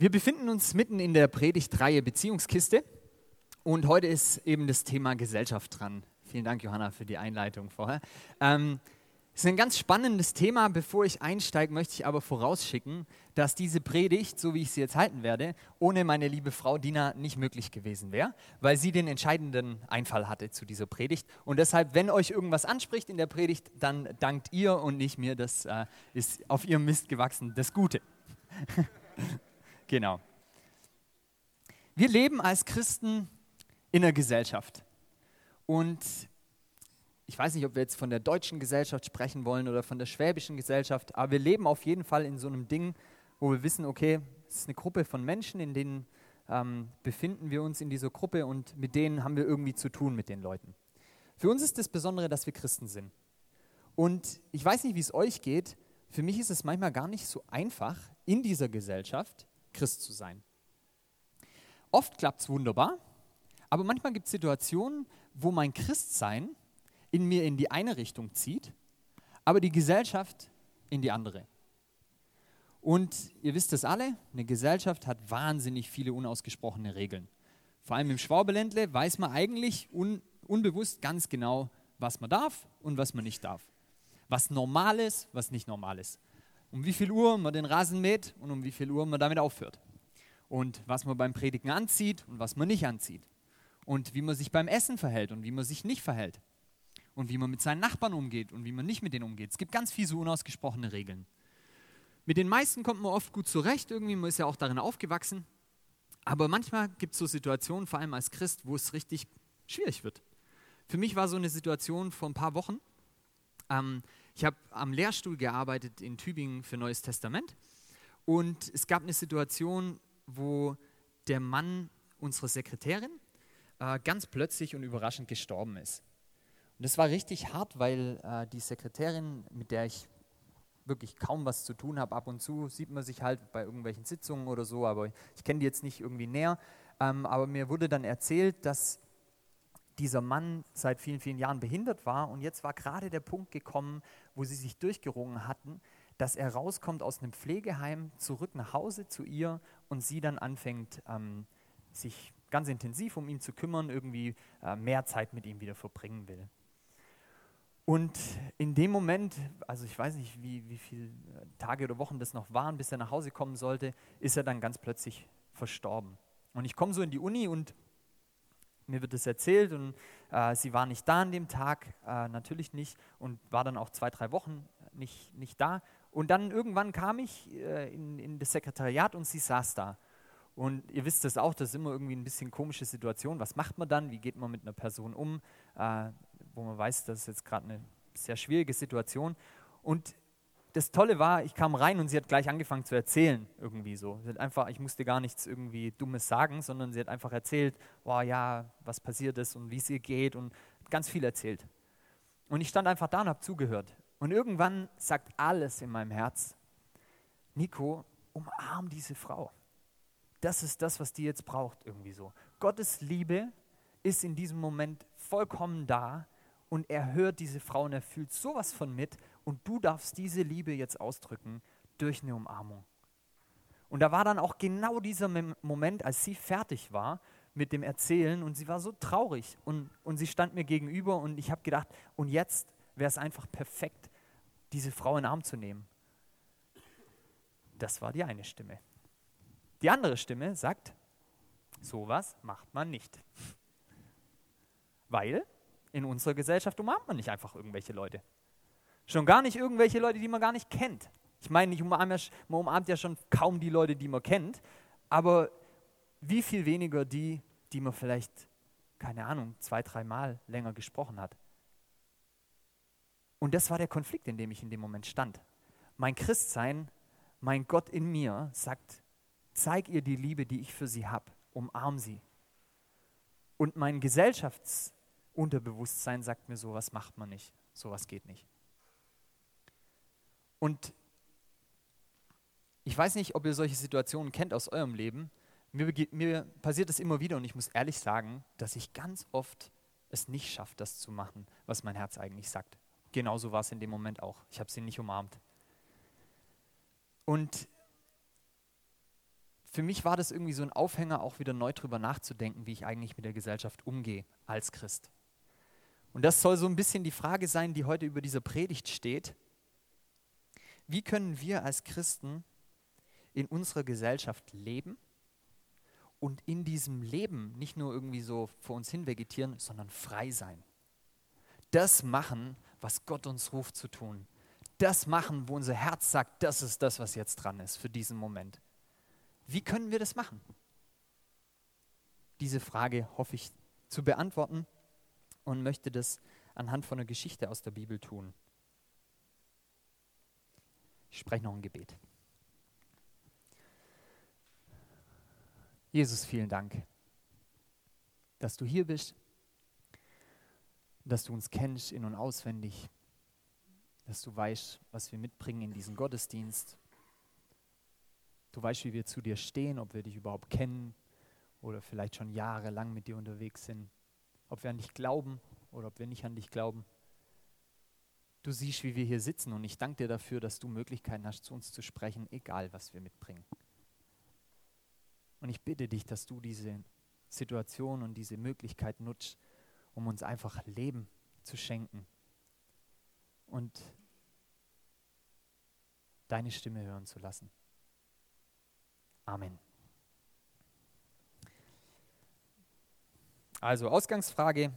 Wir befinden uns mitten in der Predigtreihe Beziehungskiste und heute ist eben das Thema Gesellschaft dran. Vielen Dank, Johanna, für die Einleitung vorher. Ähm, es ist ein ganz spannendes Thema. Bevor ich einsteige, möchte ich aber vorausschicken, dass diese Predigt, so wie ich sie jetzt halten werde, ohne meine liebe Frau Dina nicht möglich gewesen wäre, weil sie den entscheidenden Einfall hatte zu dieser Predigt. Und deshalb, wenn euch irgendwas anspricht in der Predigt, dann dankt ihr und nicht mir. Das äh, ist auf ihrem Mist gewachsen, das Gute. Genau. Wir leben als Christen in einer Gesellschaft. Und ich weiß nicht, ob wir jetzt von der deutschen Gesellschaft sprechen wollen oder von der schwäbischen Gesellschaft, aber wir leben auf jeden Fall in so einem Ding, wo wir wissen, okay, es ist eine Gruppe von Menschen, in denen ähm, befinden wir uns in dieser Gruppe und mit denen haben wir irgendwie zu tun mit den Leuten. Für uns ist das Besondere, dass wir Christen sind. Und ich weiß nicht, wie es euch geht, für mich ist es manchmal gar nicht so einfach, in dieser Gesellschaft Christ zu sein. Oft klappt es wunderbar, aber manchmal gibt es Situationen, wo mein Christsein in mir in die eine Richtung zieht, aber die Gesellschaft in die andere. Und ihr wisst es alle, eine Gesellschaft hat wahnsinnig viele unausgesprochene Regeln. Vor allem im Schwabeländle weiß man eigentlich un unbewusst ganz genau, was man darf und was man nicht darf. Was normal ist, was nicht normal ist um wie viel Uhr man den Rasen mäht und um wie viel Uhr man damit aufhört. Und was man beim Predigen anzieht und was man nicht anzieht. Und wie man sich beim Essen verhält und wie man sich nicht verhält. Und wie man mit seinen Nachbarn umgeht und wie man nicht mit denen umgeht. Es gibt ganz viele so unausgesprochene Regeln. Mit den meisten kommt man oft gut zurecht, irgendwie, man ist ja auch darin aufgewachsen. Aber manchmal gibt es so Situationen, vor allem als Christ, wo es richtig schwierig wird. Für mich war so eine Situation vor ein paar Wochen. Ähm, ich habe am Lehrstuhl gearbeitet in Tübingen für Neues Testament und es gab eine Situation, wo der Mann unserer Sekretärin äh, ganz plötzlich und überraschend gestorben ist. Und das war richtig hart, weil äh, die Sekretärin, mit der ich wirklich kaum was zu tun habe, ab und zu sieht man sich halt bei irgendwelchen Sitzungen oder so, aber ich kenne die jetzt nicht irgendwie näher. Ähm, aber mir wurde dann erzählt, dass dieser Mann seit vielen, vielen Jahren behindert war und jetzt war gerade der Punkt gekommen, wo sie sich durchgerungen hatten, dass er rauskommt aus einem Pflegeheim, zurück nach Hause zu ihr und sie dann anfängt, ähm, sich ganz intensiv um ihn zu kümmern, irgendwie äh, mehr Zeit mit ihm wieder verbringen will. Und in dem Moment, also ich weiß nicht, wie, wie viele Tage oder Wochen das noch waren, bis er nach Hause kommen sollte, ist er dann ganz plötzlich verstorben. Und ich komme so in die Uni und mir wird es erzählt und äh, sie war nicht da an dem Tag, äh, natürlich nicht, und war dann auch zwei, drei Wochen nicht, nicht da. Und dann irgendwann kam ich äh, in, in das Sekretariat und sie saß da. Und ihr wisst es auch, das ist immer irgendwie ein bisschen komische Situation. Was macht man dann? Wie geht man mit einer Person um, äh, wo man weiß, das ist jetzt gerade eine sehr schwierige Situation. Und das Tolle war, ich kam rein und sie hat gleich angefangen zu erzählen, irgendwie so. Sie hat einfach, ich musste gar nichts irgendwie Dummes sagen, sondern sie hat einfach erzählt, wow, ja, was passiert ist und wie es ihr geht und ganz viel erzählt. Und ich stand einfach da und habe zugehört. Und irgendwann sagt alles in meinem Herz, Nico, umarm diese Frau. Das ist das, was die jetzt braucht, irgendwie so. Gottes Liebe ist in diesem Moment vollkommen da und er hört diese Frau und er fühlt sowas von mit und du darfst diese Liebe jetzt ausdrücken durch eine Umarmung. Und da war dann auch genau dieser Moment, als sie fertig war mit dem Erzählen und sie war so traurig und, und sie stand mir gegenüber und ich habe gedacht, und jetzt wäre es einfach perfekt, diese Frau in den Arm zu nehmen. Das war die eine Stimme. Die andere Stimme sagt, sowas macht man nicht. Weil in unserer Gesellschaft umarmt man nicht einfach irgendwelche Leute. Schon gar nicht irgendwelche Leute, die man gar nicht kennt. Ich meine, ich umarme ja, man umarmt ja schon kaum die Leute, die man kennt, aber wie viel weniger die, die man vielleicht, keine Ahnung, zwei, dreimal länger gesprochen hat. Und das war der Konflikt, in dem ich in dem Moment stand. Mein Christsein, mein Gott in mir sagt, zeig ihr die Liebe, die ich für sie habe, umarm sie. Und mein Gesellschaftsunterbewusstsein sagt mir, sowas macht man nicht, sowas geht nicht. Und ich weiß nicht, ob ihr solche Situationen kennt aus eurem Leben. Mir, mir passiert es immer wieder und ich muss ehrlich sagen, dass ich ganz oft es nicht schaffe, das zu machen, was mein Herz eigentlich sagt. Genauso war es in dem Moment auch. Ich habe sie nicht umarmt. Und für mich war das irgendwie so ein Aufhänger, auch wieder neu drüber nachzudenken, wie ich eigentlich mit der Gesellschaft umgehe als Christ. Und das soll so ein bisschen die Frage sein, die heute über dieser Predigt steht. Wie können wir als Christen in unserer Gesellschaft leben und in diesem Leben nicht nur irgendwie so vor uns hin vegetieren, sondern frei sein? Das machen, was Gott uns ruft zu tun. Das machen, wo unser Herz sagt, das ist das, was jetzt dran ist für diesen Moment. Wie können wir das machen? Diese Frage hoffe ich zu beantworten und möchte das anhand von einer Geschichte aus der Bibel tun. Ich spreche noch ein Gebet. Jesus, vielen Dank, dass du hier bist, dass du uns kennst in und auswendig, dass du weißt, was wir mitbringen in diesen Gottesdienst. Du weißt, wie wir zu dir stehen, ob wir dich überhaupt kennen oder vielleicht schon jahrelang mit dir unterwegs sind ob wir an dich glauben oder ob wir nicht an dich glauben. Du siehst, wie wir hier sitzen und ich danke dir dafür, dass du Möglichkeiten hast, zu uns zu sprechen, egal was wir mitbringen. Und ich bitte dich, dass du diese Situation und diese Möglichkeit nutzt, um uns einfach Leben zu schenken und deine Stimme hören zu lassen. Amen. Also Ausgangsfrage,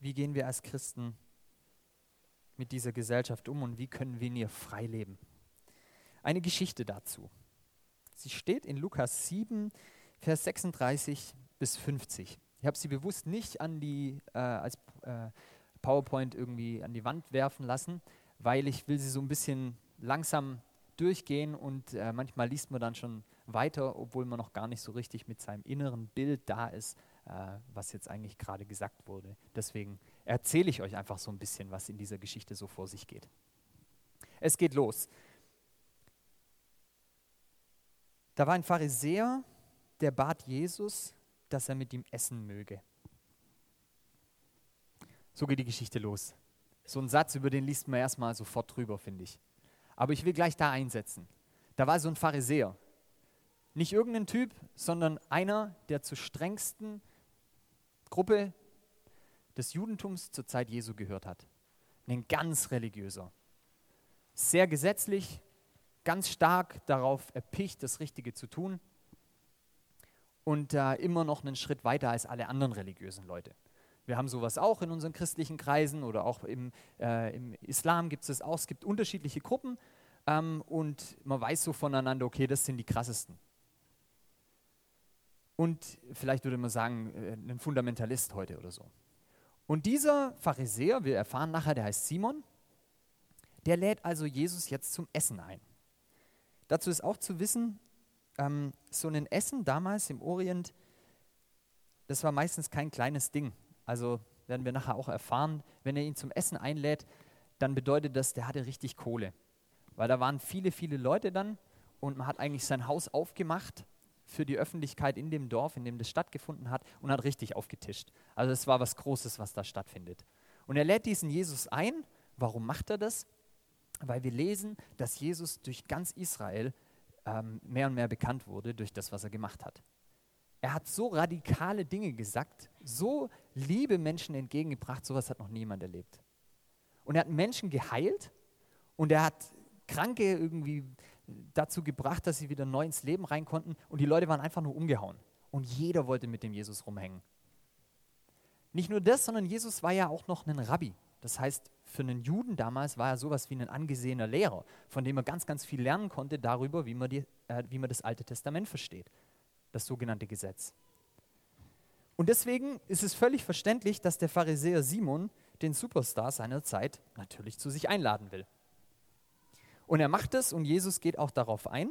wie gehen wir als Christen mit dieser Gesellschaft um und wie können wir in ihr frei leben? Eine Geschichte dazu. Sie steht in Lukas 7, Vers 36 bis 50. Ich habe sie bewusst nicht an die, äh, als äh, PowerPoint irgendwie an die Wand werfen lassen, weil ich will sie so ein bisschen langsam durchgehen und äh, manchmal liest man dann schon weiter, obwohl man noch gar nicht so richtig mit seinem inneren Bild da ist, äh, was jetzt eigentlich gerade gesagt wurde. Deswegen erzähle ich euch einfach so ein bisschen, was in dieser Geschichte so vor sich geht. Es geht los. Da war ein Pharisäer, der bat Jesus, dass er mit ihm essen möge. So geht die Geschichte los. So ein Satz, über den liest man erstmal sofort drüber, finde ich. Aber ich will gleich da einsetzen. Da war so ein Pharisäer. Nicht irgendein Typ, sondern einer, der zur strengsten Gruppe des Judentums zur Zeit Jesu gehört hat. Ein ganz religiöser. Sehr gesetzlich, ganz stark darauf erpicht, das Richtige zu tun und äh, immer noch einen Schritt weiter als alle anderen religiösen Leute. Wir haben sowas auch in unseren christlichen Kreisen oder auch im, äh, im Islam gibt es das auch. Es gibt unterschiedliche Gruppen ähm, und man weiß so voneinander, okay, das sind die krassesten und vielleicht würde man sagen, äh, ein Fundamentalist heute oder so. Und dieser Pharisäer, wir erfahren nachher, der heißt Simon, der lädt also Jesus jetzt zum Essen ein. Dazu ist auch zu wissen, ähm, so ein Essen damals im Orient, das war meistens kein kleines Ding. Also werden wir nachher auch erfahren, wenn er ihn zum Essen einlädt, dann bedeutet das, der hatte richtig Kohle. Weil da waren viele, viele Leute dann und man hat eigentlich sein Haus aufgemacht für die Öffentlichkeit in dem Dorf, in dem das stattgefunden hat, und hat richtig aufgetischt. Also es war was Großes, was da stattfindet. Und er lädt diesen Jesus ein. Warum macht er das? Weil wir lesen, dass Jesus durch ganz Israel ähm, mehr und mehr bekannt wurde durch das, was er gemacht hat. Er hat so radikale Dinge gesagt, so liebe Menschen entgegengebracht, sowas hat noch niemand erlebt. Und er hat Menschen geheilt und er hat Kranke irgendwie dazu gebracht, dass sie wieder neu ins Leben rein konnten und die Leute waren einfach nur umgehauen. Und jeder wollte mit dem Jesus rumhängen. Nicht nur das, sondern Jesus war ja auch noch ein Rabbi. Das heißt, für einen Juden damals war er sowas wie ein angesehener Lehrer, von dem er ganz, ganz viel lernen konnte darüber, wie man, die, äh, wie man das Alte Testament versteht, das sogenannte Gesetz. Und deswegen ist es völlig verständlich, dass der Pharisäer Simon den Superstar seiner Zeit natürlich zu sich einladen will. Und er macht es und Jesus geht auch darauf ein.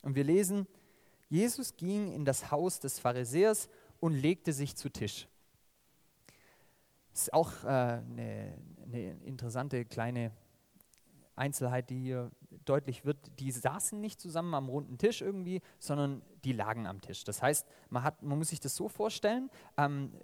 Und wir lesen, Jesus ging in das Haus des Pharisäers und legte sich zu Tisch. Das ist auch äh, eine, eine interessante kleine Einzelheit, die hier deutlich wird. Die saßen nicht zusammen am runden Tisch irgendwie, sondern die lagen am Tisch. Das heißt, man, hat, man muss sich das so vorstellen, ähm,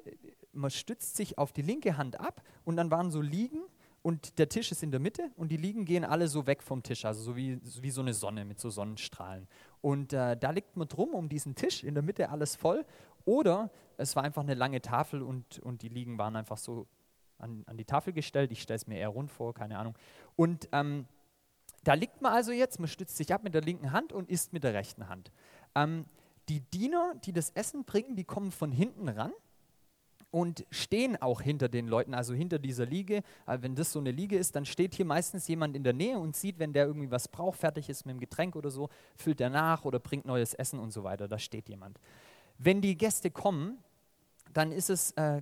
man stützt sich auf die linke Hand ab und dann waren so Liegen und der Tisch ist in der Mitte und die Liegen gehen alle so weg vom Tisch, also so wie, wie so eine Sonne mit so Sonnenstrahlen. Und äh, da liegt man drum um diesen Tisch, in der Mitte alles voll. Oder es war einfach eine lange Tafel und, und die Liegen waren einfach so an, an die Tafel gestellt. Ich stelle es mir eher rund vor, keine Ahnung. Und ähm, da liegt man also jetzt, man stützt sich ab mit der linken Hand und isst mit der rechten Hand. Ähm, die Diener, die das Essen bringen, die kommen von hinten ran und stehen auch hinter den Leuten, also hinter dieser Liege. Wenn das so eine Liege ist, dann steht hier meistens jemand in der Nähe und sieht, wenn der irgendwie was braucht, fertig ist mit dem Getränk oder so, füllt er nach oder bringt neues Essen und so weiter. Da steht jemand. Wenn die Gäste kommen, dann ist es äh,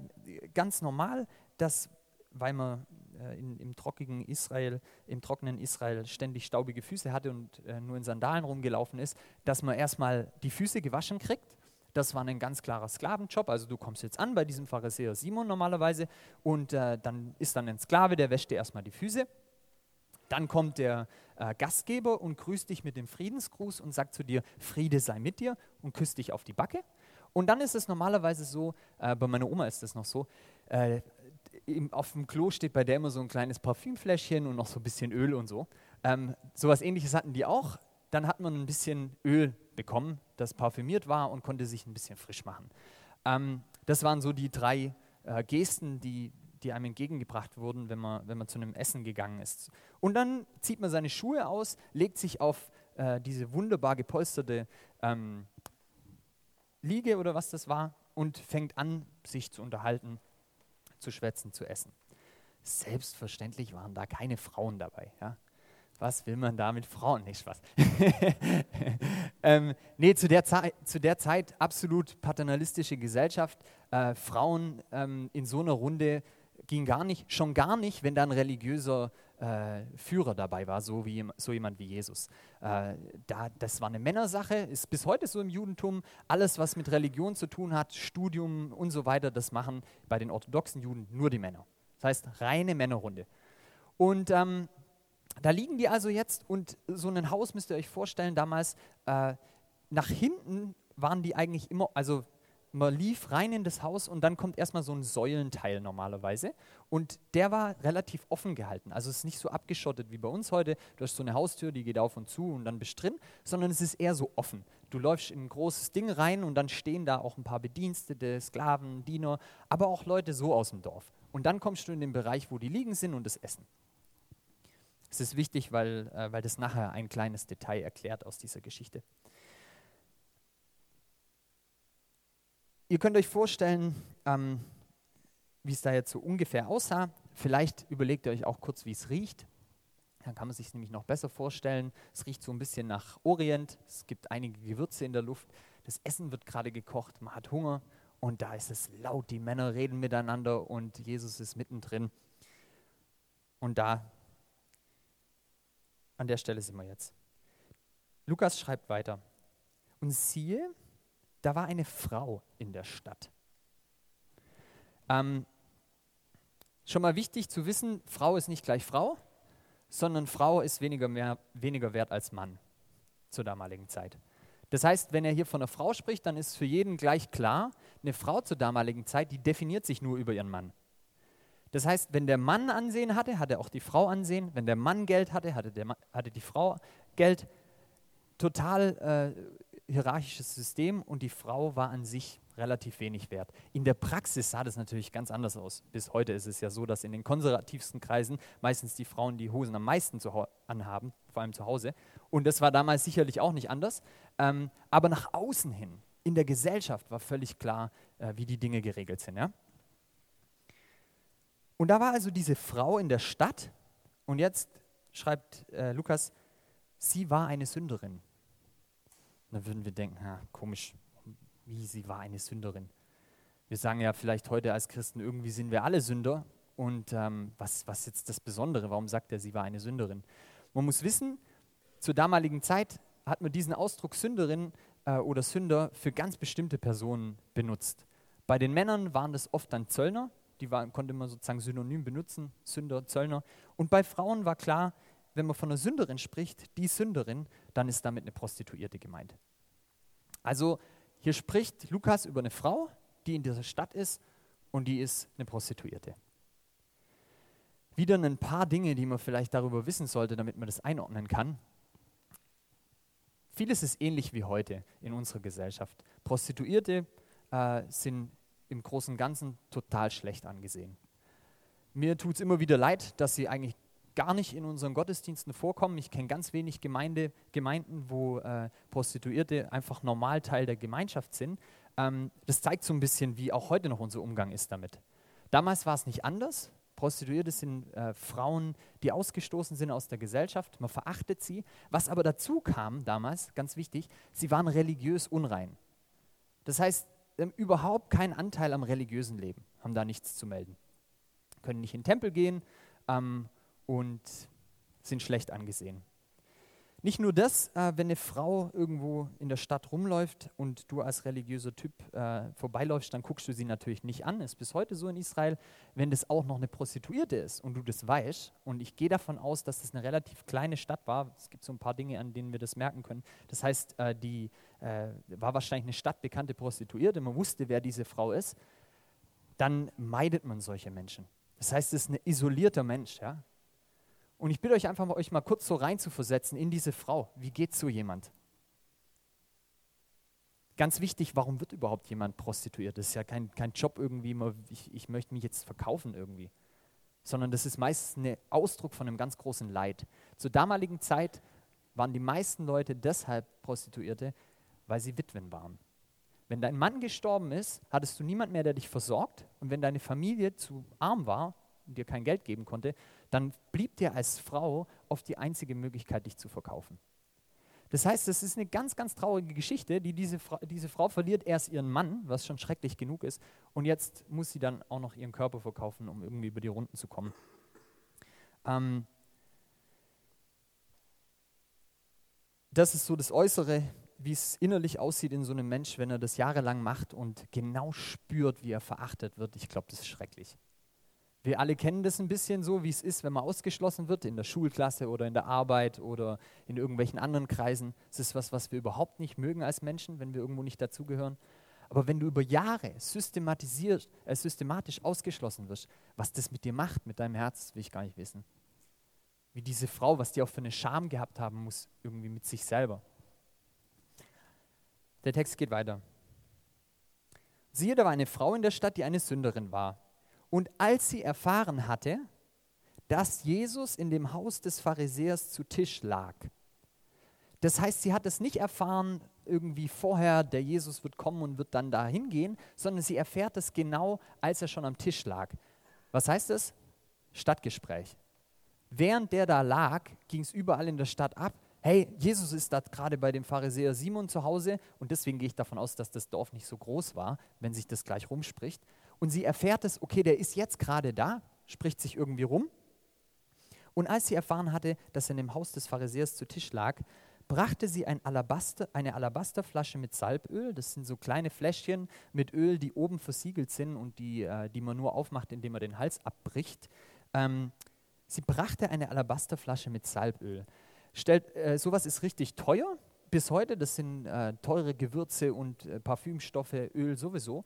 ganz normal, dass, weil man äh, in, im, trockenen Israel, im trockenen Israel ständig staubige Füße hatte und äh, nur in Sandalen rumgelaufen ist, dass man erstmal die Füße gewaschen kriegt das war ein ganz klarer Sklavenjob. Also du kommst jetzt an bei diesem Pharisäer Simon normalerweise und äh, dann ist dann ein Sklave, der wäscht dir erstmal die Füße. Dann kommt der äh, Gastgeber und grüßt dich mit dem Friedensgruß und sagt zu dir, Friede sei mit dir und küsst dich auf die Backe. Und dann ist es normalerweise so, äh, bei meiner Oma ist es noch so, äh, im, auf dem Klo steht bei der immer so ein kleines Parfümfläschchen und noch so ein bisschen Öl und so. Ähm, sowas ähnliches hatten die auch. Dann hat man ein bisschen Öl bekommen, das parfümiert war und konnte sich ein bisschen frisch machen. Ähm, das waren so die drei äh, Gesten, die, die einem entgegengebracht wurden, wenn man, wenn man zu einem Essen gegangen ist. Und dann zieht man seine Schuhe aus, legt sich auf äh, diese wunderbar gepolsterte ähm, Liege oder was das war und fängt an, sich zu unterhalten, zu schwätzen, zu essen. Selbstverständlich waren da keine Frauen dabei. Ja? Was will man da mit Frauen? Nicht Spaß. ähm, nee, zu der, zu der Zeit absolut paternalistische Gesellschaft. Äh, Frauen ähm, in so einer Runde ging gar nicht, schon gar nicht, wenn da ein religiöser äh, Führer dabei war, so, wie, so jemand wie Jesus. Äh, da, das war eine Männersache, ist bis heute so im Judentum. Alles, was mit Religion zu tun hat, Studium und so weiter, das machen bei den orthodoxen Juden nur die Männer. Das heißt, reine Männerrunde. Und ähm, da liegen die also jetzt und so ein Haus müsst ihr euch vorstellen, damals äh, nach hinten waren die eigentlich immer, also man lief rein in das Haus und dann kommt erstmal so ein Säulenteil normalerweise und der war relativ offen gehalten. Also es ist nicht so abgeschottet wie bei uns heute, du hast so eine Haustür, die geht auf und zu und dann bist drin, sondern es ist eher so offen. Du läufst in ein großes Ding rein und dann stehen da auch ein paar Bedienstete, Sklaven, Diener, aber auch Leute so aus dem Dorf. Und dann kommst du in den Bereich, wo die liegen sind und das Essen. Es ist wichtig, weil, äh, weil das nachher ein kleines Detail erklärt aus dieser Geschichte. Ihr könnt euch vorstellen, ähm, wie es da jetzt so ungefähr aussah. Vielleicht überlegt ihr euch auch kurz, wie es riecht. Dann kann man sich nämlich noch besser vorstellen. Es riecht so ein bisschen nach Orient. Es gibt einige Gewürze in der Luft. Das Essen wird gerade gekocht. Man hat Hunger. Und da ist es laut. Die Männer reden miteinander und Jesus ist mittendrin. Und da an der Stelle sind wir jetzt. Lukas schreibt weiter. Und siehe, da war eine Frau in der Stadt. Ähm, schon mal wichtig zu wissen, Frau ist nicht gleich Frau, sondern Frau ist weniger, mehr, weniger wert als Mann zur damaligen Zeit. Das heißt, wenn er hier von einer Frau spricht, dann ist für jeden gleich klar, eine Frau zur damaligen Zeit, die definiert sich nur über ihren Mann. Das heißt, wenn der Mann Ansehen hatte, hatte auch die Frau Ansehen. Wenn der Mann Geld hatte, hatte, der Mann, hatte die Frau Geld. Total äh, hierarchisches System und die Frau war an sich relativ wenig wert. In der Praxis sah das natürlich ganz anders aus. Bis heute ist es ja so, dass in den konservativsten Kreisen meistens die Frauen die Hosen am meisten anhaben, vor allem zu Hause. Und das war damals sicherlich auch nicht anders. Ähm, aber nach außen hin, in der Gesellschaft, war völlig klar, äh, wie die Dinge geregelt sind. Ja? Und da war also diese Frau in der Stadt und jetzt schreibt äh, Lukas, sie war eine Sünderin. Da würden wir denken, ha, komisch, wie sie war eine Sünderin. Wir sagen ja vielleicht heute als Christen, irgendwie sind wir alle Sünder. Und ähm, was, was jetzt das Besondere? Warum sagt er, sie war eine Sünderin? Man muss wissen, zur damaligen Zeit hat man diesen Ausdruck Sünderin äh, oder Sünder für ganz bestimmte Personen benutzt. Bei den Männern waren das oft dann Zöllner, die war, konnte man sozusagen synonym benutzen, Sünder, Zöllner. Und bei Frauen war klar, wenn man von einer Sünderin spricht, die Sünderin, dann ist damit eine Prostituierte gemeint. Also hier spricht Lukas über eine Frau, die in dieser Stadt ist und die ist eine Prostituierte. wieder ein paar Dinge, die man vielleicht darüber wissen sollte, damit man das einordnen kann. Vieles ist ähnlich wie heute in unserer Gesellschaft. Prostituierte äh, sind im Großen und Ganzen total schlecht angesehen. Mir tut es immer wieder leid, dass sie eigentlich gar nicht in unseren Gottesdiensten vorkommen. Ich kenne ganz wenig Gemeinde, Gemeinden, wo äh, Prostituierte einfach normal Teil der Gemeinschaft sind. Ähm, das zeigt so ein bisschen, wie auch heute noch unser Umgang ist damit. Damals war es nicht anders. Prostituierte sind äh, Frauen, die ausgestoßen sind aus der Gesellschaft. Man verachtet sie. Was aber dazu kam damals, ganz wichtig, sie waren religiös unrein. Das heißt, haben überhaupt keinen Anteil am religiösen Leben, haben da nichts zu melden. Können nicht in den Tempel gehen ähm, und sind schlecht angesehen. Nicht nur das, äh, wenn eine Frau irgendwo in der Stadt rumläuft und du als religiöser Typ äh, vorbeiläufst, dann guckst du sie natürlich nicht an. Ist bis heute so in Israel. Wenn das auch noch eine Prostituierte ist und du das weißt, und ich gehe davon aus, dass das eine relativ kleine Stadt war, es gibt so ein paar Dinge, an denen wir das merken können. Das heißt, äh, die äh, war wahrscheinlich eine stadtbekannte Prostituierte, man wusste, wer diese Frau ist, dann meidet man solche Menschen. Das heißt, es ist ein isolierter Mensch. Ja? Und ich bitte euch einfach mal, euch mal kurz so reinzuversetzen in diese Frau. Wie geht so jemand? Ganz wichtig, warum wird überhaupt jemand prostituiert? Das ist ja kein, kein Job irgendwie, ich, ich möchte mich jetzt verkaufen irgendwie. Sondern das ist meistens ein Ausdruck von einem ganz großen Leid. Zur damaligen Zeit waren die meisten Leute deshalb Prostituierte, weil sie Witwen waren. Wenn dein Mann gestorben ist, hattest du niemand mehr, der dich versorgt. Und wenn deine Familie zu arm war und dir kein Geld geben konnte, dann blieb dir als Frau oft die einzige Möglichkeit, dich zu verkaufen. Das heißt, das ist eine ganz, ganz traurige Geschichte, die diese Frau, diese Frau verliert erst ihren Mann, was schon schrecklich genug ist, und jetzt muss sie dann auch noch ihren Körper verkaufen, um irgendwie über die Runden zu kommen. Ähm das ist so das Äußere, wie es innerlich aussieht in so einem Mensch, wenn er das jahrelang macht und genau spürt, wie er verachtet wird. Ich glaube, das ist schrecklich. Wir alle kennen das ein bisschen so, wie es ist, wenn man ausgeschlossen wird in der Schulklasse oder in der Arbeit oder in irgendwelchen anderen Kreisen. Es ist was, was wir überhaupt nicht mögen als Menschen, wenn wir irgendwo nicht dazugehören. Aber wenn du über Jahre systematisiert, äh, systematisch ausgeschlossen wirst, was das mit dir macht, mit deinem Herz, will ich gar nicht wissen. Wie diese Frau, was die auch für eine Scham gehabt haben muss, irgendwie mit sich selber. Der Text geht weiter. Siehe, da war eine Frau in der Stadt, die eine Sünderin war. Und als sie erfahren hatte, dass Jesus in dem Haus des Pharisäers zu Tisch lag, das heißt, sie hat es nicht erfahren, irgendwie vorher, der Jesus wird kommen und wird dann da hingehen, sondern sie erfährt es genau, als er schon am Tisch lag. Was heißt das? Stadtgespräch. Während der da lag, ging es überall in der Stadt ab. Hey, Jesus ist da gerade bei dem Pharisäer Simon zu Hause und deswegen gehe ich davon aus, dass das Dorf nicht so groß war, wenn sich das gleich rumspricht und sie erfährt es, okay, der ist jetzt gerade da, spricht sich irgendwie rum. Und als sie erfahren hatte, dass er in dem Haus des Pharisäers zu Tisch lag, brachte sie ein Alabaster, eine Alabasterflasche mit Salböl. Das sind so kleine Fläschchen mit Öl, die oben versiegelt sind und die, äh, die man nur aufmacht, indem man den Hals abbricht. Ähm, sie brachte eine Alabasterflasche mit Salböl. Stellt, äh, sowas ist richtig teuer bis heute. Das sind äh, teure Gewürze und äh, Parfümstoffe, Öl sowieso.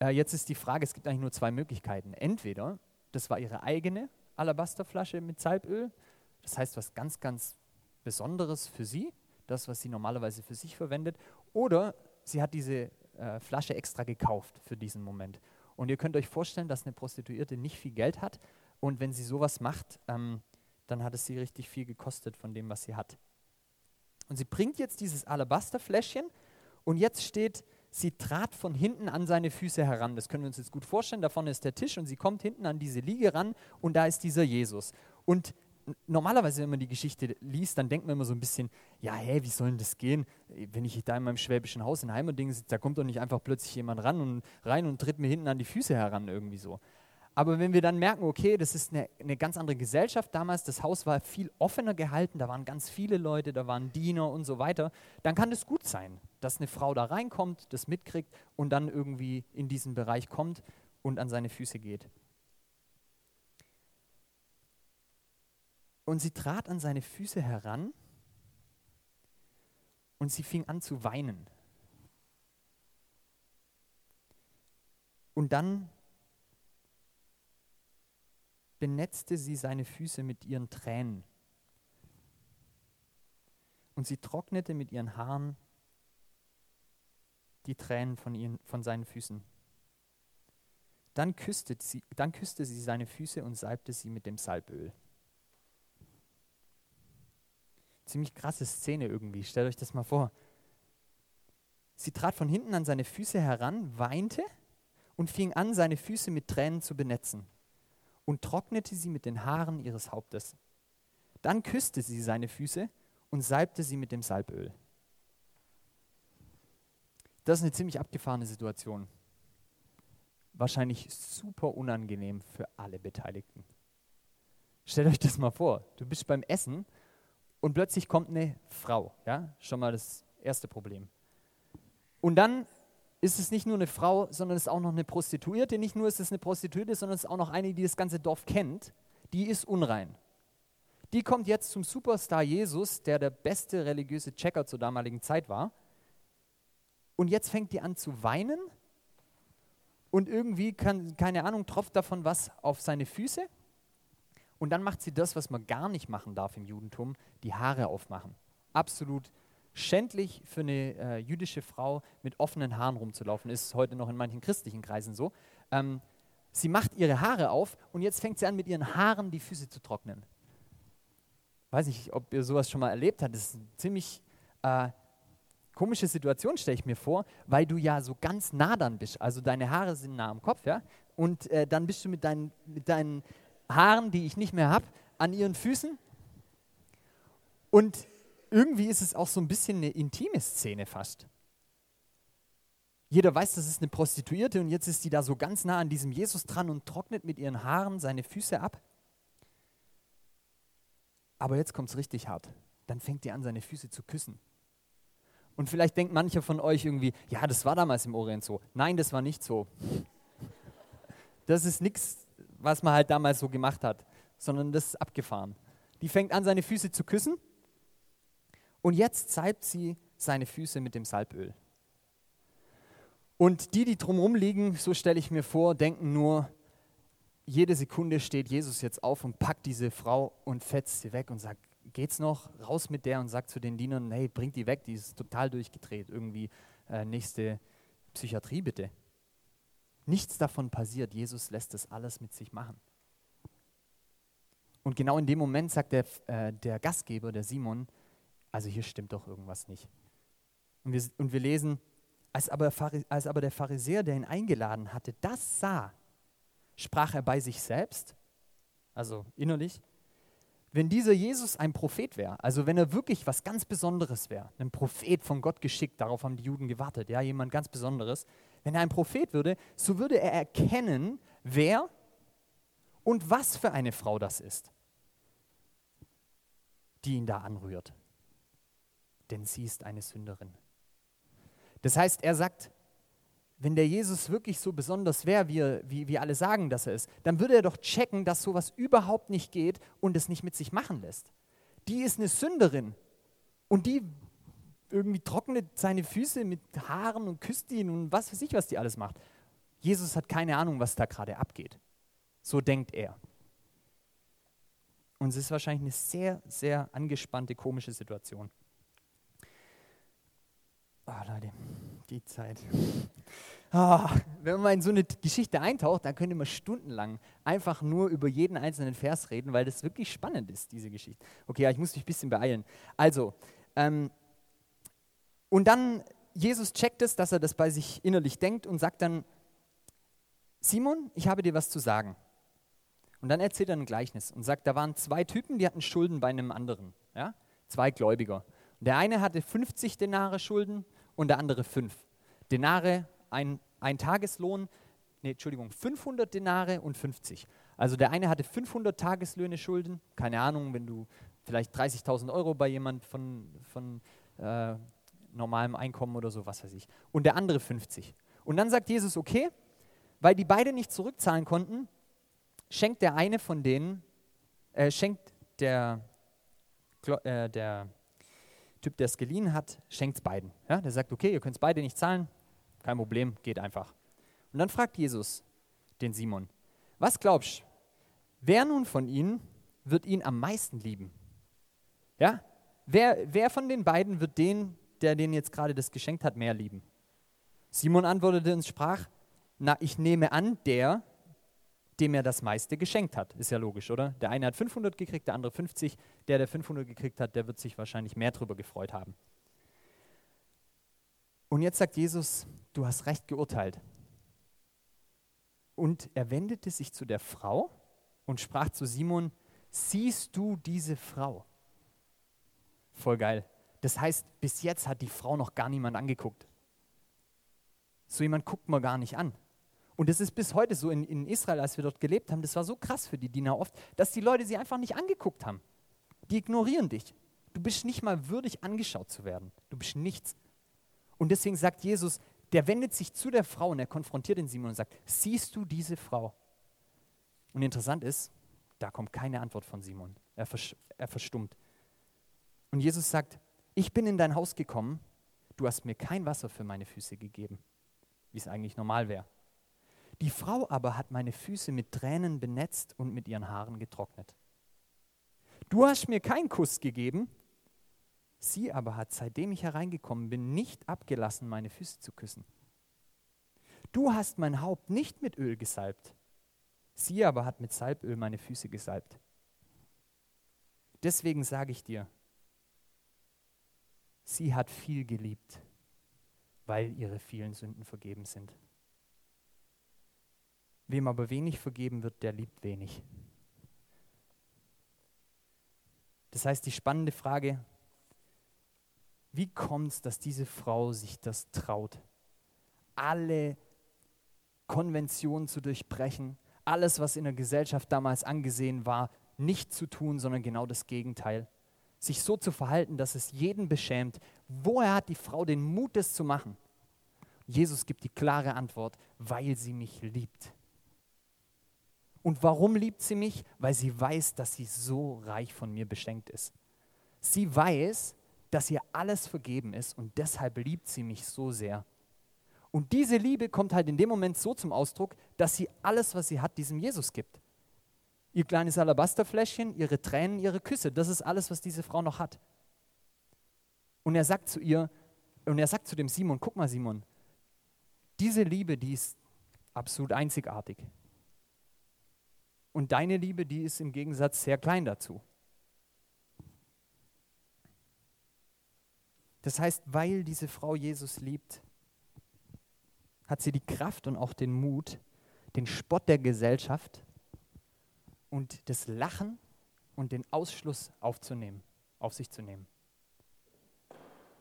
Äh, jetzt ist die Frage, es gibt eigentlich nur zwei Möglichkeiten. Entweder das war ihre eigene Alabasterflasche mit Salböl, das heißt was ganz, ganz Besonderes für sie, das, was sie normalerweise für sich verwendet, oder sie hat diese äh, Flasche extra gekauft für diesen Moment. Und ihr könnt euch vorstellen, dass eine Prostituierte nicht viel Geld hat und wenn sie sowas macht, ähm, dann hat es sie richtig viel gekostet von dem, was sie hat. Und sie bringt jetzt dieses Alabasterfläschchen und jetzt steht sie trat von hinten an seine Füße heran. Das können wir uns jetzt gut vorstellen. Da vorne ist der Tisch und sie kommt hinten an diese Liege ran und da ist dieser Jesus. Und normalerweise, wenn man die Geschichte liest, dann denkt man immer so ein bisschen, ja, hä, wie soll denn das gehen? Wenn ich da in meinem schwäbischen Haus in Heimerdingen sitze, da kommt doch nicht einfach plötzlich jemand ran und rein und tritt mir hinten an die Füße heran irgendwie so. Aber wenn wir dann merken, okay, das ist eine, eine, ganz andere Gesellschaft damals, das Haus war viel offener gehalten, da waren ganz viele Leute, da waren Diener und so weiter, dann kann es gut sein, dass eine Frau da reinkommt, das mitkriegt und dann irgendwie in diesen Bereich kommt und an seine Füße geht. Und sie trat an seine Füße heran und sie fing an zu weinen. Und dann benetzte sie seine Füße mit ihren Tränen. Und sie trocknete mit ihren Haaren die Tränen von, ihren, von seinen Füßen. Dann küsste, sie, dann küsste sie seine Füße und salbte sie mit dem Salböl. Ziemlich krasse Szene irgendwie, stellt euch das mal vor. Sie trat von hinten an seine Füße heran, weinte und fing an, seine Füße mit Tränen zu benetzen und trocknete sie mit den Haaren ihres Hauptes. Dann küsste sie seine Füße und salbte sie mit dem Salböl. Das ist eine ziemlich abgefahrene Situation. Wahrscheinlich super unangenehm für alle Beteiligten. Stellt euch das mal vor. Du bist beim Essen und plötzlich kommt eine Frau. Ja? Schon mal das erste Problem. Und dann ist es nicht nur eine Frau, sondern es ist auch noch eine Prostituierte. Nicht nur ist es eine Prostituierte, sondern es ist auch noch eine, die das ganze Dorf kennt. Die ist unrein. Die kommt jetzt zum Superstar Jesus, der der beste religiöse Checker zur damaligen Zeit war. Und jetzt fängt die an zu weinen und irgendwie, kann, keine Ahnung, tropft davon was auf seine Füße. Und dann macht sie das, was man gar nicht machen darf im Judentum, die Haare aufmachen. Absolut schändlich für eine äh, jüdische Frau mit offenen Haaren rumzulaufen. Ist heute noch in manchen christlichen Kreisen so. Ähm, sie macht ihre Haare auf und jetzt fängt sie an, mit ihren Haaren die Füße zu trocknen. Weiß nicht, ob ihr sowas schon mal erlebt habt. Das ist eine ziemlich äh, komische Situation, stelle ich mir vor, weil du ja so ganz nah dann bist. Also deine Haare sind nah am Kopf, ja. Und äh, dann bist du mit deinen, mit deinen Haaren, die ich nicht mehr habe, an ihren Füßen. Und irgendwie ist es auch so ein bisschen eine intime Szene fast. Jeder weiß, das ist eine Prostituierte und jetzt ist sie da so ganz nah an diesem Jesus dran und trocknet mit ihren Haaren seine Füße ab. Aber jetzt kommt es richtig hart. Dann fängt ihr an, seine Füße zu küssen. Und vielleicht denkt mancher von euch irgendwie, ja, das war damals im Orient so. Nein, das war nicht so. Das ist nichts, was man halt damals so gemacht hat, sondern das ist abgefahren. Die fängt an, seine Füße zu küssen und jetzt salbt sie seine Füße mit dem Salböl. Und die, die drumherum liegen, so stelle ich mir vor, denken nur, jede Sekunde steht Jesus jetzt auf und packt diese Frau und fetzt sie weg und sagt, geht's noch? Raus mit der und sagt zu den Dienern, hey, bringt die weg, die ist total durchgedreht. Irgendwie äh, nächste Psychiatrie bitte. Nichts davon passiert. Jesus lässt das alles mit sich machen. Und genau in dem Moment sagt der, äh, der Gastgeber, der Simon, also hier stimmt doch irgendwas nicht. Und wir, und wir lesen, als aber, als aber der Pharisäer, der ihn eingeladen hatte, das sah, sprach er bei sich selbst, also innerlich, wenn dieser Jesus ein Prophet wäre, also wenn er wirklich was ganz Besonderes wäre, ein Prophet von Gott geschickt, darauf haben die Juden gewartet, ja, jemand ganz Besonderes, wenn er ein Prophet würde, so würde er erkennen, wer und was für eine Frau das ist, die ihn da anrührt denn sie ist eine Sünderin. Das heißt, er sagt, wenn der Jesus wirklich so besonders wäre, wie, wie, wie alle sagen, dass er ist, dann würde er doch checken, dass sowas überhaupt nicht geht und es nicht mit sich machen lässt. Die ist eine Sünderin und die irgendwie trocknet seine Füße mit Haaren und küsst ihn und was weiß ich, was die alles macht. Jesus hat keine Ahnung, was da gerade abgeht. So denkt er. Und es ist wahrscheinlich eine sehr, sehr angespannte, komische Situation. Oh, Leute, die Zeit. Oh, wenn man in so eine Geschichte eintaucht, dann könnte man stundenlang einfach nur über jeden einzelnen Vers reden, weil das wirklich spannend ist, diese Geschichte. Okay, ja, ich muss mich ein bisschen beeilen. Also, ähm, und dann, Jesus checkt es, dass er das bei sich innerlich denkt und sagt dann, Simon, ich habe dir was zu sagen. Und dann erzählt er ein Gleichnis und sagt, da waren zwei Typen, die hatten Schulden bei einem anderen. Ja? Zwei Gläubiger. Der eine hatte 50 Denare Schulden und der andere fünf. Denare, ein, ein Tageslohn, nee, Entschuldigung, 500 Denare und 50. Also der eine hatte 500 Tageslöhne Schulden, keine Ahnung, wenn du vielleicht 30.000 Euro bei jemand von, von äh, normalem Einkommen oder so, was weiß ich. Und der andere 50. Und dann sagt Jesus, okay, weil die beide nicht zurückzahlen konnten, schenkt der eine von denen, äh, schenkt der, äh, der Typ, der es geliehen hat, schenkt es beiden. Ja, der sagt, okay, ihr könnt es beide nicht zahlen, kein Problem, geht einfach. Und dann fragt Jesus den Simon, was glaubst wer nun von ihnen wird ihn am meisten lieben? Ja? Wer, wer von den beiden wird den, der den jetzt gerade das geschenkt hat, mehr lieben? Simon antwortete und sprach, na, ich nehme an, der, dem er das meiste geschenkt hat. Ist ja logisch, oder? Der eine hat 500 gekriegt, der andere 50. Der, der 500 gekriegt hat, der wird sich wahrscheinlich mehr darüber gefreut haben. Und jetzt sagt Jesus, du hast recht geurteilt. Und er wendete sich zu der Frau und sprach zu Simon, siehst du diese Frau? Voll geil. Das heißt, bis jetzt hat die Frau noch gar niemand angeguckt. So jemand guckt man gar nicht an. Und das ist bis heute so in, in Israel, als wir dort gelebt haben, das war so krass für die Diener oft, dass die Leute sie einfach nicht angeguckt haben. Die ignorieren dich. Du bist nicht mal würdig angeschaut zu werden. Du bist nichts. Und deswegen sagt Jesus, der wendet sich zu der Frau und er konfrontiert den Simon und sagt, siehst du diese Frau? Und interessant ist, da kommt keine Antwort von Simon. Er, er verstummt. Und Jesus sagt, ich bin in dein Haus gekommen, du hast mir kein Wasser für meine Füße gegeben, wie es eigentlich normal wäre. Die Frau aber hat meine Füße mit Tränen benetzt und mit ihren Haaren getrocknet. Du hast mir keinen Kuss gegeben, sie aber hat, seitdem ich hereingekommen bin, nicht abgelassen, meine Füße zu küssen. Du hast mein Haupt nicht mit Öl gesalbt, sie aber hat mit Salböl meine Füße gesalbt. Deswegen sage ich dir, sie hat viel geliebt, weil ihre vielen Sünden vergeben sind. Wem aber wenig vergeben wird, der liebt wenig. Das heißt, die spannende Frage, wie kommt es, dass diese Frau sich das traut, alle Konventionen zu durchbrechen, alles, was in der Gesellschaft damals angesehen war, nicht zu tun, sondern genau das Gegenteil. Sich so zu verhalten, dass es jeden beschämt. Woher hat die Frau den Mut, das zu machen? Jesus gibt die klare Antwort, weil sie mich liebt. Und warum liebt sie mich? Weil sie weiß, dass sie so reich von mir beschenkt ist. Sie weiß, dass ihr alles vergeben ist und deshalb liebt sie mich so sehr. Und diese Liebe kommt halt in dem Moment so zum Ausdruck, dass sie alles, was sie hat, diesem Jesus gibt. Ihr kleines Alabasterfläschchen, ihre Tränen, ihre Küsse, das ist alles, was diese Frau noch hat. Und er sagt zu ihr, und er sagt zu dem Simon, guck mal Simon, diese Liebe, die ist absolut einzigartig. Und deine Liebe, die ist im Gegensatz sehr klein dazu. Das heißt, weil diese Frau Jesus liebt, hat sie die Kraft und auch den Mut, den Spott der Gesellschaft und das Lachen und den Ausschluss aufzunehmen, auf sich zu nehmen.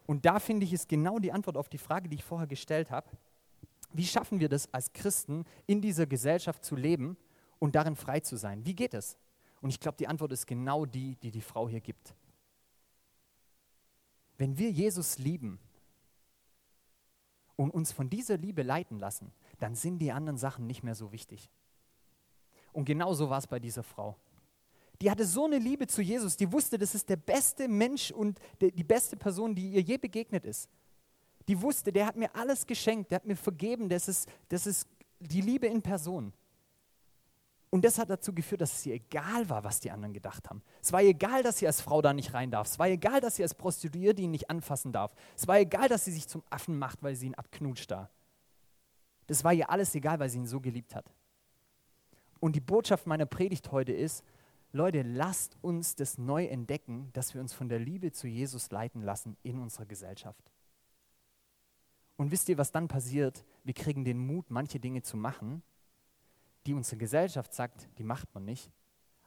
Und da finde ich, ist genau die Antwort auf die Frage, die ich vorher gestellt habe. Wie schaffen wir das als Christen in dieser Gesellschaft zu leben und darin frei zu sein? Wie geht es? Und ich glaube, die Antwort ist genau die, die die Frau hier gibt. Wenn wir Jesus lieben und uns von dieser Liebe leiten lassen, dann sind die anderen Sachen nicht mehr so wichtig. Und genau so war es bei dieser Frau. Die hatte so eine Liebe zu Jesus, die wusste, das ist der beste Mensch und die beste Person, die ihr je begegnet ist. Die wusste, der hat mir alles geschenkt, der hat mir vergeben, das ist, das ist die Liebe in Person. Und das hat dazu geführt, dass es ihr egal war, was die anderen gedacht haben. Es war egal, dass sie als Frau da nicht rein darf. Es war egal, dass sie als Prostituierte ihn nicht anfassen darf. Es war egal, dass sie sich zum Affen macht, weil sie ihn abknutscht da. Das war ihr alles egal, weil sie ihn so geliebt hat. Und die Botschaft meiner Predigt heute ist, Leute, lasst uns das neu entdecken, dass wir uns von der Liebe zu Jesus leiten lassen in unserer Gesellschaft. Und wisst ihr, was dann passiert? Wir kriegen den Mut, manche Dinge zu machen, die unsere Gesellschaft sagt, die macht man nicht,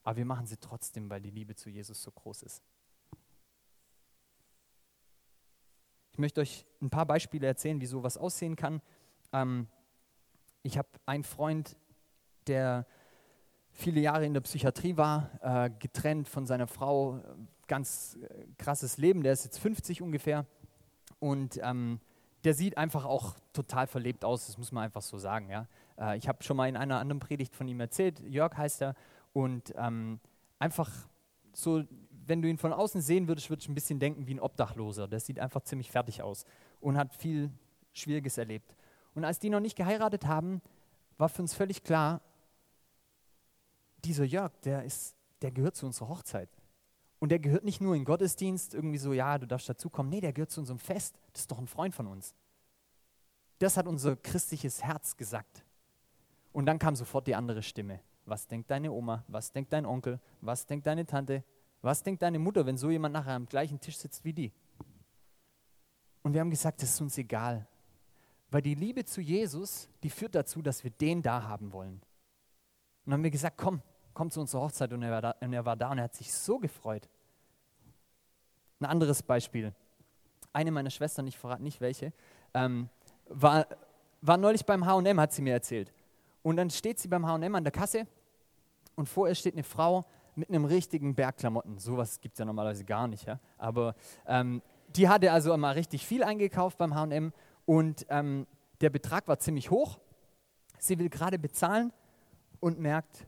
aber wir machen sie trotzdem, weil die Liebe zu Jesus so groß ist. Ich möchte euch ein paar Beispiele erzählen, wie sowas aussehen kann. Ähm, ich habe einen Freund, der viele Jahre in der Psychiatrie war, äh, getrennt von seiner Frau, ganz äh, krasses Leben, der ist jetzt 50 ungefähr und ähm, der sieht einfach auch total verlebt aus, das muss man einfach so sagen. Ja? Äh, ich habe schon mal in einer anderen Predigt von ihm erzählt, Jörg heißt er, und ähm, einfach so, wenn du ihn von außen sehen würdest, würdest du ein bisschen denken wie ein Obdachloser. Der sieht einfach ziemlich fertig aus und hat viel Schwieriges erlebt. Und als die noch nicht geheiratet haben, war für uns völlig klar, dieser Jörg, der, ist, der gehört zu unserer Hochzeit. Und der gehört nicht nur in Gottesdienst, irgendwie so, ja, du darfst dazukommen. Nee, der gehört zu unserem Fest. Das ist doch ein Freund von uns. Das hat unser christliches Herz gesagt. Und dann kam sofort die andere Stimme. Was denkt deine Oma? Was denkt dein Onkel? Was denkt deine Tante? Was denkt deine Mutter, wenn so jemand nachher am gleichen Tisch sitzt wie die? Und wir haben gesagt, das ist uns egal. Weil die Liebe zu Jesus, die führt dazu, dass wir den da haben wollen. Und dann haben wir gesagt, komm, komm zu unserer Hochzeit. Und er war da und er, war da und er hat sich so gefreut. Ein anderes Beispiel. Eine meiner Schwestern, ich verrate nicht welche, ähm, war, war neulich beim HM, hat sie mir erzählt. Und dann steht sie beim HM an der Kasse und vor ihr steht eine Frau mit einem richtigen Bergklamotten. Sowas gibt es ja normalerweise gar nicht. Ja? Aber ähm, die hatte also mal richtig viel eingekauft beim HM und ähm, der Betrag war ziemlich hoch. Sie will gerade bezahlen und merkt,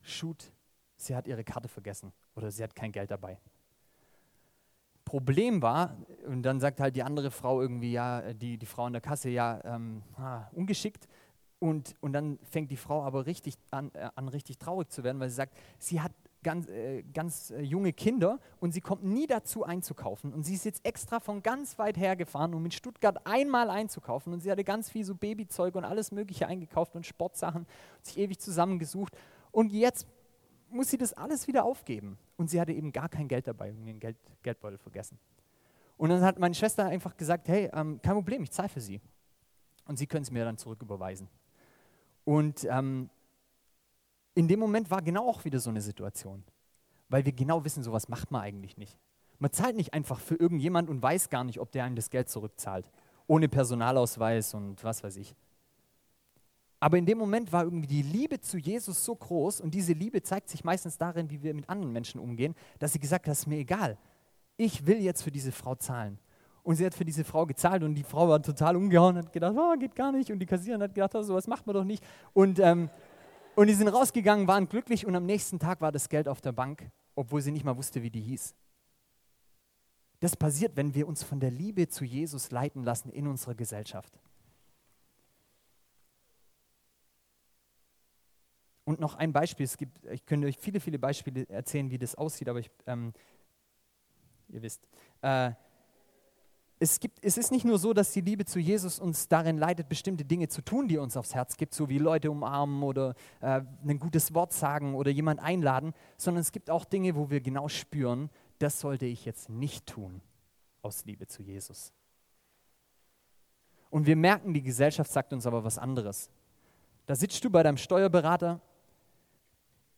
shoot, sie hat ihre Karte vergessen oder sie hat kein Geld dabei. Problem war, und dann sagt halt die andere Frau irgendwie, ja, die, die Frau an der Kasse, ja, ähm, ah, ungeschickt. Und, und dann fängt die Frau aber richtig an, äh, an, richtig traurig zu werden, weil sie sagt, sie hat ganz, äh, ganz äh, junge Kinder und sie kommt nie dazu einzukaufen. Und sie ist jetzt extra von ganz weit her gefahren, um in Stuttgart einmal einzukaufen. Und sie hatte ganz viel so Babyzeug und alles Mögliche eingekauft und Sportsachen, sich ewig zusammengesucht. Und jetzt muss sie das alles wieder aufgeben. Und sie hatte eben gar kein Geld dabei und ihren Geld, Geldbeutel vergessen. Und dann hat meine Schwester einfach gesagt, hey, ähm, kein Problem, ich zahle für sie. Und sie können es mir dann zurücküberweisen. Und ähm, in dem Moment war genau auch wieder so eine Situation. Weil wir genau wissen, sowas macht man eigentlich nicht. Man zahlt nicht einfach für irgendjemand und weiß gar nicht, ob der einem das Geld zurückzahlt. Ohne Personalausweis und was weiß ich. Aber in dem Moment war irgendwie die Liebe zu Jesus so groß und diese Liebe zeigt sich meistens darin, wie wir mit anderen Menschen umgehen, dass sie gesagt hat, das ist mir egal. Ich will jetzt für diese Frau zahlen. Und sie hat für diese Frau gezahlt und die Frau war total umgehauen und hat gedacht, oh, geht gar nicht. Und die Kassiererin hat gedacht, oh, sowas macht man doch nicht. Und ähm, und die sind rausgegangen, waren glücklich und am nächsten Tag war das Geld auf der Bank, obwohl sie nicht mal wusste, wie die hieß. Das passiert, wenn wir uns von der Liebe zu Jesus leiten lassen in unserer Gesellschaft. Und noch ein Beispiel, es gibt, ich könnte euch viele, viele Beispiele erzählen, wie das aussieht, aber ich, ähm, ihr wisst. Äh, es, gibt, es ist nicht nur so, dass die Liebe zu Jesus uns darin leitet, bestimmte Dinge zu tun, die uns aufs Herz gibt, so wie Leute umarmen oder äh, ein gutes Wort sagen oder jemand einladen, sondern es gibt auch Dinge, wo wir genau spüren, das sollte ich jetzt nicht tun aus Liebe zu Jesus. Und wir merken, die Gesellschaft sagt uns aber was anderes. Da sitzt du bei deinem Steuerberater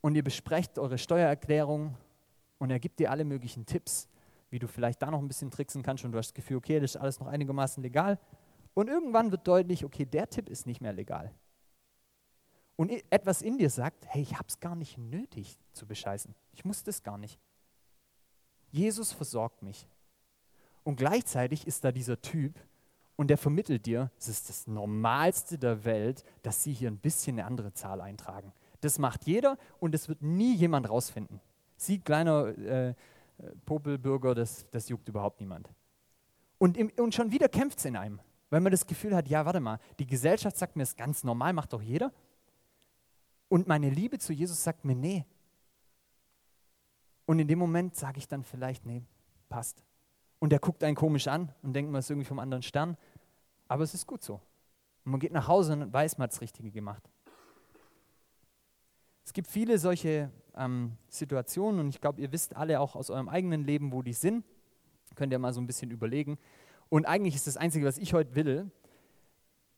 und ihr besprecht eure Steuererklärung und er gibt dir alle möglichen Tipps wie du vielleicht da noch ein bisschen tricksen kannst und du hast das Gefühl, okay, das ist alles noch einigermaßen legal. Und irgendwann wird deutlich, okay, der Tipp ist nicht mehr legal. Und etwas in dir sagt, hey, ich habe es gar nicht nötig zu bescheißen. Ich muss das gar nicht. Jesus versorgt mich. Und gleichzeitig ist da dieser Typ und der vermittelt dir, es ist das Normalste der Welt, dass sie hier ein bisschen eine andere Zahl eintragen. Das macht jeder und es wird nie jemand rausfinden. Sie, kleiner äh, Popelbürger, das, das juckt überhaupt niemand. Und, im, und schon wieder kämpft es in einem, weil man das Gefühl hat, ja, warte mal, die Gesellschaft sagt mir, es ist ganz normal, macht doch jeder. Und meine Liebe zu Jesus sagt mir, nee. Und in dem Moment sage ich dann vielleicht, nee, passt. Und der guckt einen komisch an und denkt, man ist irgendwie vom anderen Stern. Aber es ist gut so. Und man geht nach Hause und weiß, man hat das Richtige gemacht. Es gibt viele solche ähm, Situationen und ich glaube, ihr wisst alle auch aus eurem eigenen Leben, wo die sind. Könnt ihr mal so ein bisschen überlegen. Und eigentlich ist das Einzige, was ich heute will,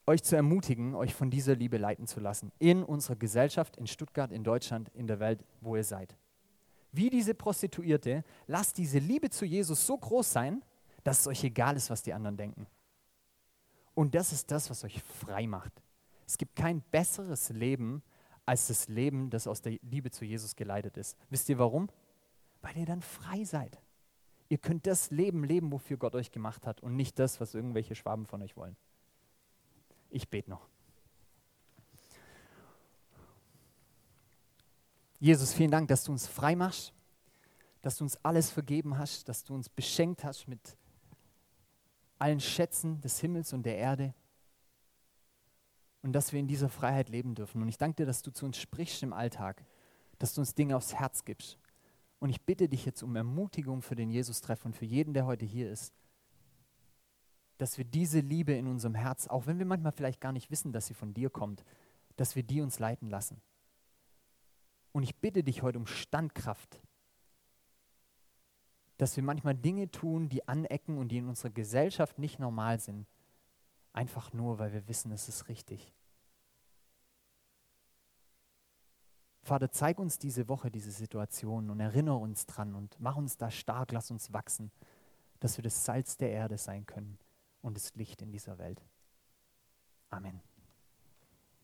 euch zu ermutigen, euch von dieser Liebe leiten zu lassen. In unserer Gesellschaft, in Stuttgart, in Deutschland, in der Welt, wo ihr seid. Wie diese Prostituierte, lasst diese Liebe zu Jesus so groß sein, dass es euch egal ist, was die anderen denken. Und das ist das, was euch frei macht. Es gibt kein besseres Leben als das Leben, das aus der Liebe zu Jesus geleitet ist. Wisst ihr warum? Weil ihr dann frei seid. Ihr könnt das Leben leben, wofür Gott euch gemacht hat und nicht das, was irgendwelche Schwaben von euch wollen. Ich bete noch. Jesus, vielen Dank, dass du uns frei machst, dass du uns alles vergeben hast, dass du uns beschenkt hast mit allen Schätzen des Himmels und der Erde und dass wir in dieser Freiheit leben dürfen. Und ich danke dir, dass du zu uns sprichst im Alltag, dass du uns Dinge aufs Herz gibst. Und ich bitte dich jetzt um Ermutigung für den Jesus-Treff und für jeden, der heute hier ist, dass wir diese Liebe in unserem Herz, auch wenn wir manchmal vielleicht gar nicht wissen, dass sie von dir kommt, dass wir die uns leiten lassen. Und ich bitte dich heute um Standkraft, dass wir manchmal Dinge tun, die anecken und die in unserer Gesellschaft nicht normal sind, einfach nur, weil wir wissen, es ist richtig. Vater, zeig uns diese Woche diese Situation und erinnere uns dran und mach uns da stark, lass uns wachsen, dass wir das Salz der Erde sein können und das Licht in dieser Welt. Amen.